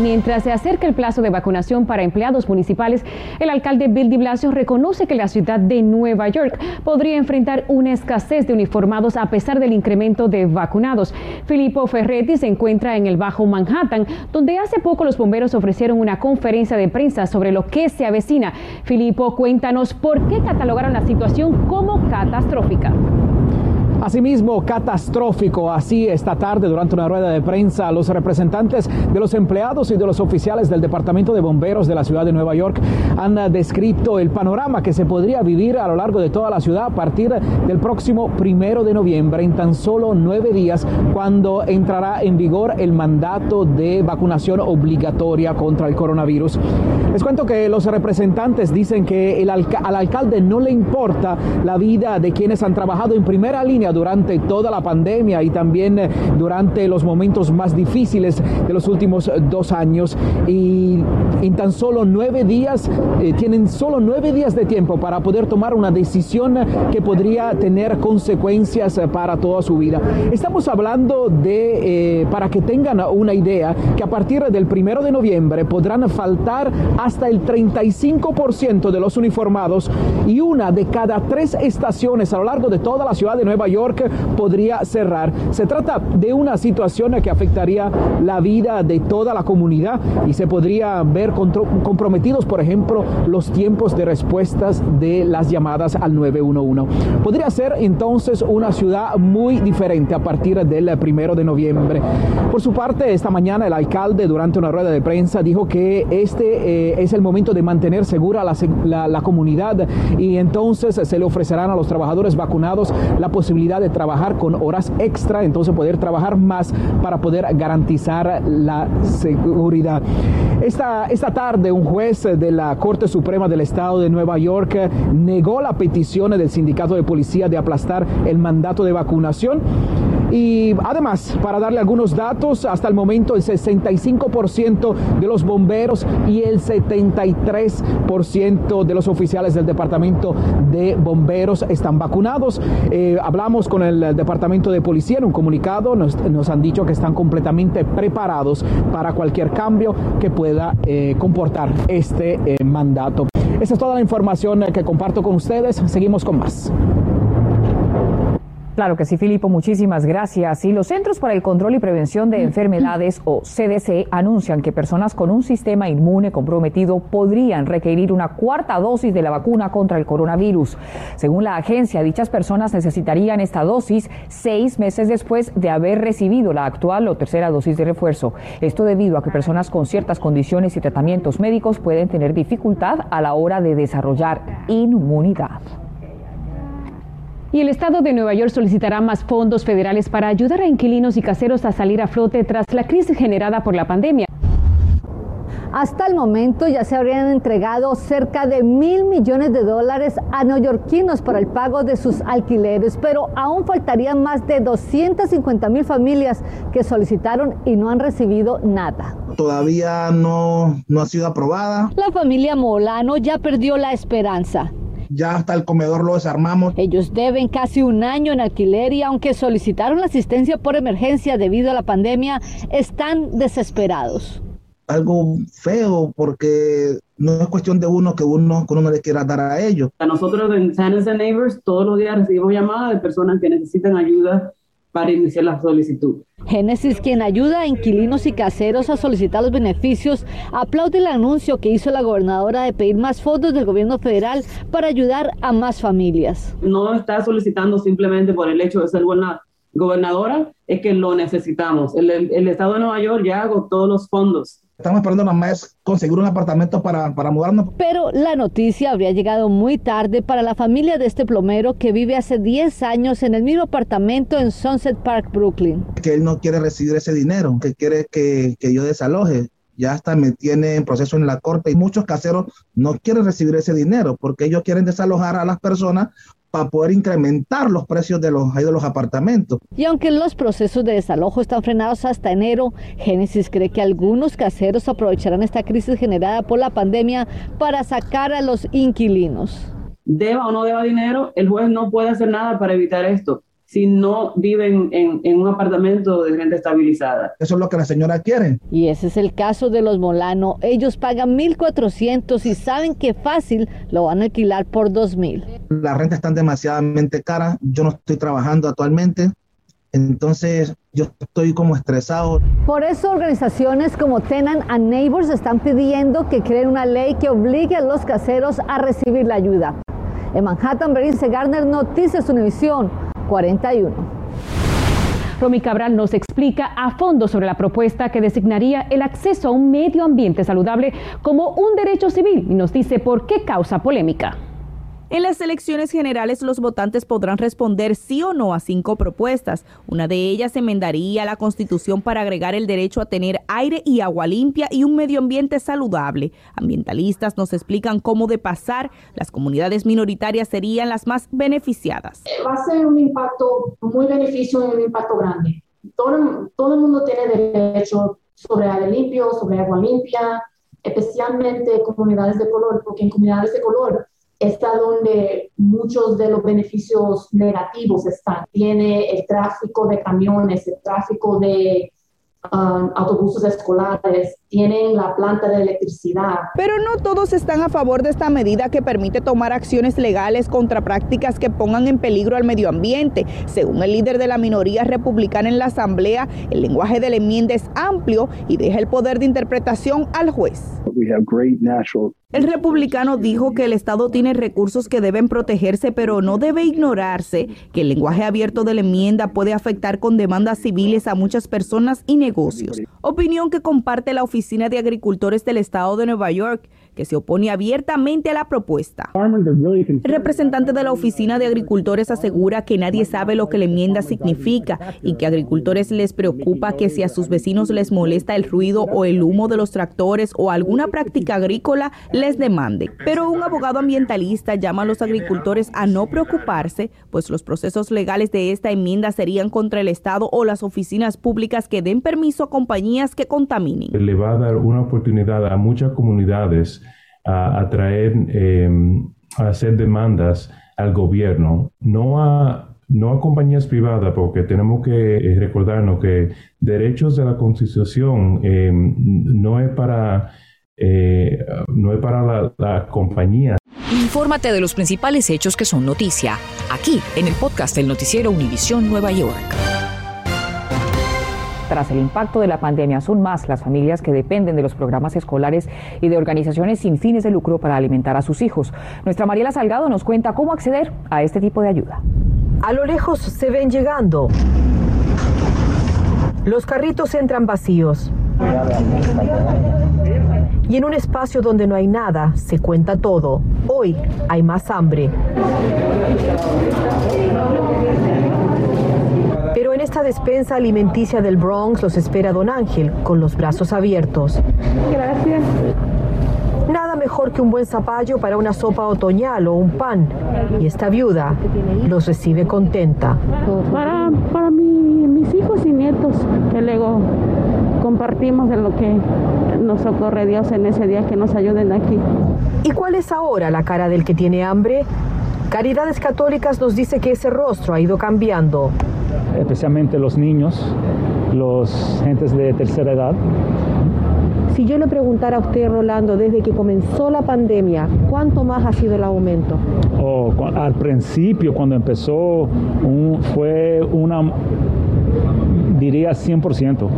Mientras se acerca el plazo de vacunación para empleados municipales, el alcalde Bill de Blasio reconoce que la ciudad de Nueva York podría enfrentar una escasez de uniformados a pesar del incremento de vacunados. Filippo Ferretti se encuentra en el Bajo Manhattan, donde hace poco los bomberos ofrecieron una conferencia de prensa sobre lo que se avecina. Filippo, cuéntanos por qué catalogaron la situación como catastrófica. Asimismo, catastrófico, así esta tarde durante una rueda de prensa, los representantes de los empleados y de los oficiales del Departamento de Bomberos de la ciudad de Nueva York han descrito el panorama que se podría vivir a lo largo de toda la ciudad a partir del próximo primero de noviembre, en tan solo nueve días, cuando entrará en vigor el mandato de vacunación obligatoria contra el coronavirus. Les cuento que los representantes dicen que al alcalde no le importa la vida de quienes han trabajado en primera línea durante toda la pandemia y también eh, durante los momentos más difíciles de los últimos dos años. Y en tan solo nueve días, eh, tienen solo nueve días de tiempo para poder tomar una decisión que podría tener consecuencias eh, para toda su vida. Estamos hablando de, para que tengan una idea, que a partir del primero de noviembre podrán faltar hasta el 35% de los uniformados y una de cada tres estaciones a lo largo de toda la ciudad de Nueva York podría cerrar. Se trata de una situación que afectaría la vida de toda la comunidad y se podría ver comprometidos, por ejemplo, los tiempos de respuestas de las llamadas al 911. Podría ser entonces una ciudad muy diferente a partir del primero de noviembre. Por su parte, esta mañana el alcalde durante una rueda de prensa dijo que este eh, es el momento de mantener segura la, la comunidad y entonces se le ofrecerán a los trabajadores vacunados la posibilidad de trabajar con horas extra, entonces poder trabajar más para poder garantizar la seguridad. Esta, esta tarde un juez de la Corte Suprema del Estado de Nueva York negó la petición del sindicato de policía de aplastar el mandato de vacunación. Y además, para darle algunos datos, hasta el momento el 65% de los bomberos y el 73% de los oficiales del Departamento de Bomberos están vacunados. Eh, hablamos con el Departamento de Policía en un comunicado, nos, han dicho que están completamente preparados para cualquier cambio que pueda eh, comportar este eh, mandato. Esa es toda la información que comparto con ustedes. Seguimos con más. Claro que sí, Filipo, muchísimas gracias. Y los Centros para el Control y Prevención de Enfermedades, o CDC, anuncian que personas con un sistema inmune comprometido podrían requerir una cuarta dosis de la vacuna contra el coronavirus. Según la agencia, dichas personas necesitarían esta dosis seis meses después de haber recibido la actual o tercera dosis de refuerzo. Esto debido a que personas con ciertas condiciones y tratamientos médicos pueden tener dificultad a la hora de desarrollar inmunidad. Y el Estado de Nueva York solicitará más fondos federales para ayudar a inquilinos y caseros a salir a flote tras la crisis generada por la pandemia. Hasta el momento ya se habrían entregado cerca de mil millones de dólares a neoyorquinos para el pago de sus alquileres, pero aún faltarían más de 250 mil familias que solicitaron y no han recibido nada. Todavía no, no ha sido aprobada. La familia Molano ya perdió la esperanza ya hasta el comedor lo desarmamos. Ellos deben casi un año en alquiler y aunque solicitaron asistencia por emergencia debido a la pandemia, están desesperados. Algo feo porque no es cuestión de uno que uno, que uno le quiera dar a ellos. A nosotros en and Neighbors todos los días recibimos llamadas de personas que necesitan ayuda para iniciar la solicitud. Génesis, quien ayuda a inquilinos y caseros a solicitar los beneficios, aplaude el anuncio que hizo la gobernadora de pedir más fondos del gobierno federal para ayudar a más familias. No está solicitando simplemente por el hecho de ser gobernadora, es que lo necesitamos. El, el Estado de Nueva York ya agotó los fondos Estamos esperando nada más conseguir un apartamento para, para mudarnos. Pero la noticia habría llegado muy tarde para la familia de este plomero que vive hace 10 años en el mismo apartamento en Sunset Park, Brooklyn. Que él no quiere recibir ese dinero, que quiere que, que yo desaloje ya hasta me tiene en proceso en la corte y muchos caseros no quieren recibir ese dinero porque ellos quieren desalojar a las personas para poder incrementar los precios de los, de los apartamentos. Y aunque los procesos de desalojo están frenados hasta enero, Génesis cree que algunos caseros aprovecharán esta crisis generada por la pandemia para sacar a los inquilinos. Deba o no deba dinero, el juez no puede hacer nada para evitar esto si no viven en, un apartamento de renta estabilizada. Eso es lo que la señora quiere. Y ese es el caso de los Molano. Ellos pagan 1.400 y saben que fácil lo van a alquilar por 2.000. Las rentas están demasiadamente caras. Yo no estoy trabajando actualmente. Entonces yo estoy como estresado. Por eso organizaciones como Tenant and Neighbors están pidiendo que creen una ley que obligue a los caseros a recibir la ayuda. En Manhattan, Berenice Garner, Noticias Univisión 41. Romy Cabral nos explica a fondo sobre la propuesta que designaría el acceso a un medio ambiente saludable como un derecho civil y nos dice por qué causa polémica. En las elecciones generales los votantes podrán responder sí o no a cinco propuestas. Una de ellas enmendaría la constitución para agregar el derecho a tener aire y agua limpia y un medio ambiente saludable. Ambientalistas nos explican cómo de pasar las comunidades minoritarias serían las más beneficiadas. Va a ser un impacto muy beneficio y un impacto grande. Todo, todo el mundo tiene derecho sobre aire limpio, sobre agua limpia, especialmente comunidades de color, porque en comunidades de color está donde muchos de los beneficios negativos están. Tiene el tráfico de camiones, el tráfico de um, autobuses escolares, tienen la planta de electricidad. Pero no todos están a favor de esta medida que permite tomar acciones legales contra prácticas que pongan en peligro al medio ambiente. Según el líder de la minoría republicana en la Asamblea, el lenguaje de la enmienda es amplio y deja el poder de interpretación al juez. El republicano dijo que el Estado tiene recursos que deben protegerse, pero no debe ignorarse que el lenguaje abierto de la enmienda puede afectar con demandas civiles a muchas personas y negocios. Opinión que comparte la Oficina de Agricultores del Estado de Nueva York que se opone abiertamente a la propuesta. El representante de la Oficina de Agricultores asegura que nadie sabe lo que la enmienda significa y que a agricultores les preocupa que si a sus vecinos les molesta el ruido o el humo de los tractores o alguna práctica agrícola, les demande. Pero un abogado ambientalista llama a los agricultores a no preocuparse, pues los procesos legales de esta enmienda serían contra el Estado o las oficinas públicas que den permiso a compañías que contaminen. Le va a dar una oportunidad a muchas comunidades a, atraer, em, a hacer demandas al gobierno, no a, no a compañías privadas, porque tenemos que eh, recordarnos que derechos de la Constitución em, no es para, eh, no es para la, la compañía. Infórmate de los principales hechos que son noticia, aquí en el podcast del noticiero Univisión Nueva York. Tras el impacto de la pandemia, son más las familias que dependen de los programas escolares y de organizaciones sin fines de lucro para alimentar a sus hijos. Nuestra Mariela Salgado nos cuenta cómo acceder a este tipo de ayuda. A lo lejos se ven llegando. Los carritos entran vacíos. Y en un espacio donde no hay nada, se cuenta todo. Hoy hay más hambre. Pero en esta despensa alimenticia del Bronx los espera Don Ángel con los brazos abiertos. Gracias. Nada mejor que un buen zapallo para una sopa otoñal o un pan. Y esta viuda los recibe contenta. Para, para mis hijos y nietos, que luego compartimos de lo que nos socorre Dios en ese día que nos ayuden aquí. ¿Y cuál es ahora la cara del que tiene hambre? Caridades Católicas nos dice que ese rostro ha ido cambiando especialmente los niños, los gentes de tercera edad. Si yo le preguntara a usted, Rolando, desde que comenzó la pandemia, ¿cuánto más ha sido el aumento? Oh, al principio, cuando empezó, fue una diría 100%.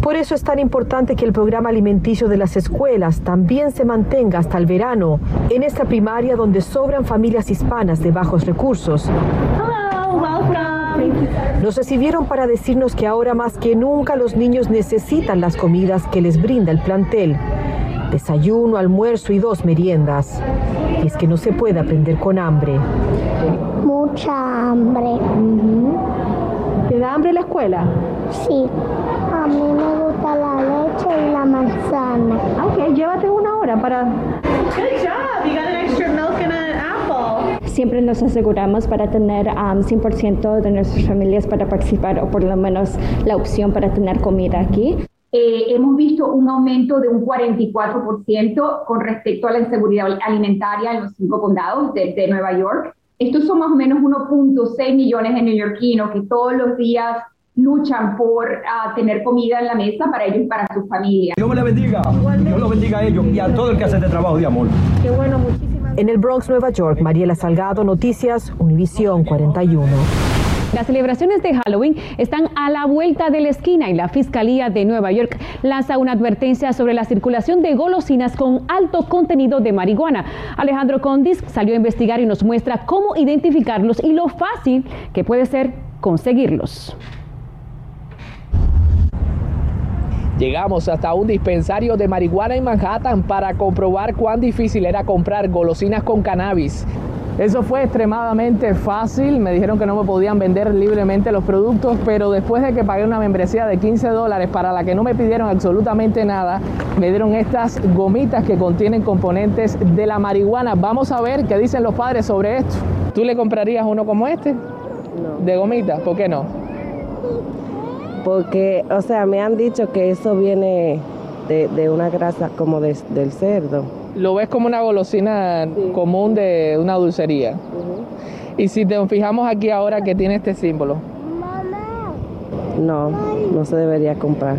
Por eso es tan importante que el programa alimenticio de las escuelas también se mantenga hasta el verano, en esta primaria donde sobran familias hispanas de bajos recursos. Nos recibieron para decirnos que ahora más que nunca los niños necesitan las comidas que les brinda el plantel. Desayuno, almuerzo y dos meriendas. Y es que no se puede aprender con hambre. Mucha hambre. ¿Te da hambre la escuela? Sí. A mí me gusta la leche y la manzana. Ok, llévate una hora para... Good job. You got an extra milk and. Siempre nos aseguramos para tener 100% de nuestras familias para participar o por lo menos la opción para tener comida aquí. Eh, hemos visto un aumento de un 44% con respecto a la inseguridad alimentaria en los cinco condados de, de Nueva York. Estos son más o menos 1.6 millones de neoyorquinos que todos los días luchan por uh, tener comida en la mesa para ellos y para sus familias. Dios me le bendiga. Dios lo bendiga a ellos y a todo el que hace este trabajo de amor. Qué bueno, muchísimas En el Bronx, Nueva York, Mariela Salgado, Noticias, Univisión 41. Las celebraciones de Halloween están a la vuelta de la esquina y la Fiscalía de Nueva York lanza una advertencia sobre la circulación de golosinas con alto contenido de marihuana. Alejandro Condis salió a investigar y nos muestra cómo identificarlos y lo fácil que puede ser conseguirlos. Llegamos hasta un dispensario de marihuana en Manhattan para comprobar cuán difícil era comprar golosinas con cannabis. Eso fue extremadamente fácil, me dijeron que no me podían vender libremente los productos, pero después de que pagué una membresía de 15 dólares para la que no me pidieron absolutamente nada, me dieron estas gomitas que contienen componentes de la marihuana. Vamos a ver qué dicen los padres sobre esto. ¿Tú le comprarías uno como este? No. ¿De gomitas? ¿Por qué no? Porque, o sea, me han dicho que eso viene de, de una grasa como de, del cerdo. Lo ves como una golosina sí. común de una dulcería. Uh -huh. Y si te fijamos aquí ahora que tiene este símbolo. No, no se debería comprar.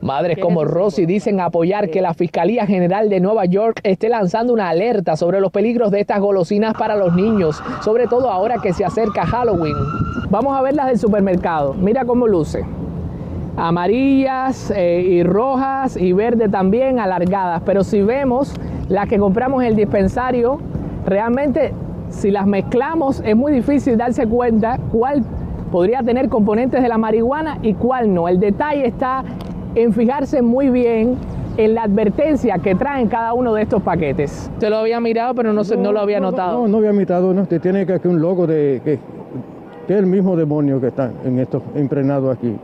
Madres como Rosy dicen apoyar que la Fiscalía General de Nueva York esté lanzando una alerta sobre los peligros de estas golosinas para los niños, sobre todo ahora que se acerca Halloween. Vamos a ver las del supermercado. Mira cómo luce. Amarillas eh, y rojas y verde también alargadas. Pero si vemos las que compramos en el dispensario, realmente si las mezclamos es muy difícil darse cuenta cuál podría tener componentes de la marihuana y cuál no. El detalle está en fijarse muy bien en la advertencia que traen cada uno de estos paquetes. Te lo había mirado, pero no, no, no lo había no, notado. No, no, había mirado, no. Te tiene que un logo de que, que es el mismo demonio que está en esto impregnado aquí.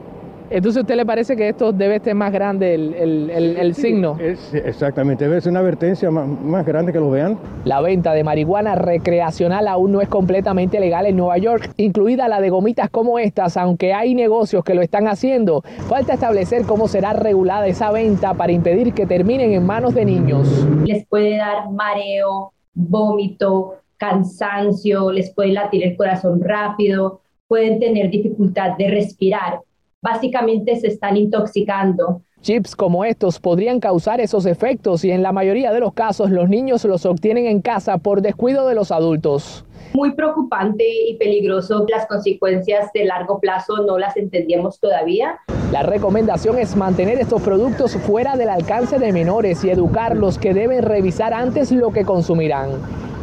Entonces, ¿a usted le parece que esto debe estar más grande el, el, el, signo? Es, exactamente, debe ser una advertencia más, más, grande que lo vean. La venta de marihuana recreacional aún no es completamente legal en Nueva York, incluida la de gomitas como estas, aunque hay negocios que lo están haciendo. Falta establecer cómo será regulada esa venta para impedir que terminen en manos de niños. Les puede dar mareo, vómito, cansancio, les puede latir el corazón rápido, pueden tener dificultad de respirar básicamente se están intoxicando. Chips como estos podrían causar esos efectos y en la mayoría de los casos los niños los obtienen en casa por descuido de los adultos. Muy preocupante y peligroso. Las consecuencias de largo plazo no las entendíamos todavía. La recomendación es mantener estos productos fuera del alcance de menores y educarlos que deben revisar antes lo que consumirán.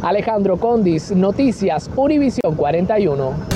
Alejandro Condis, Noticias, Univisión 41.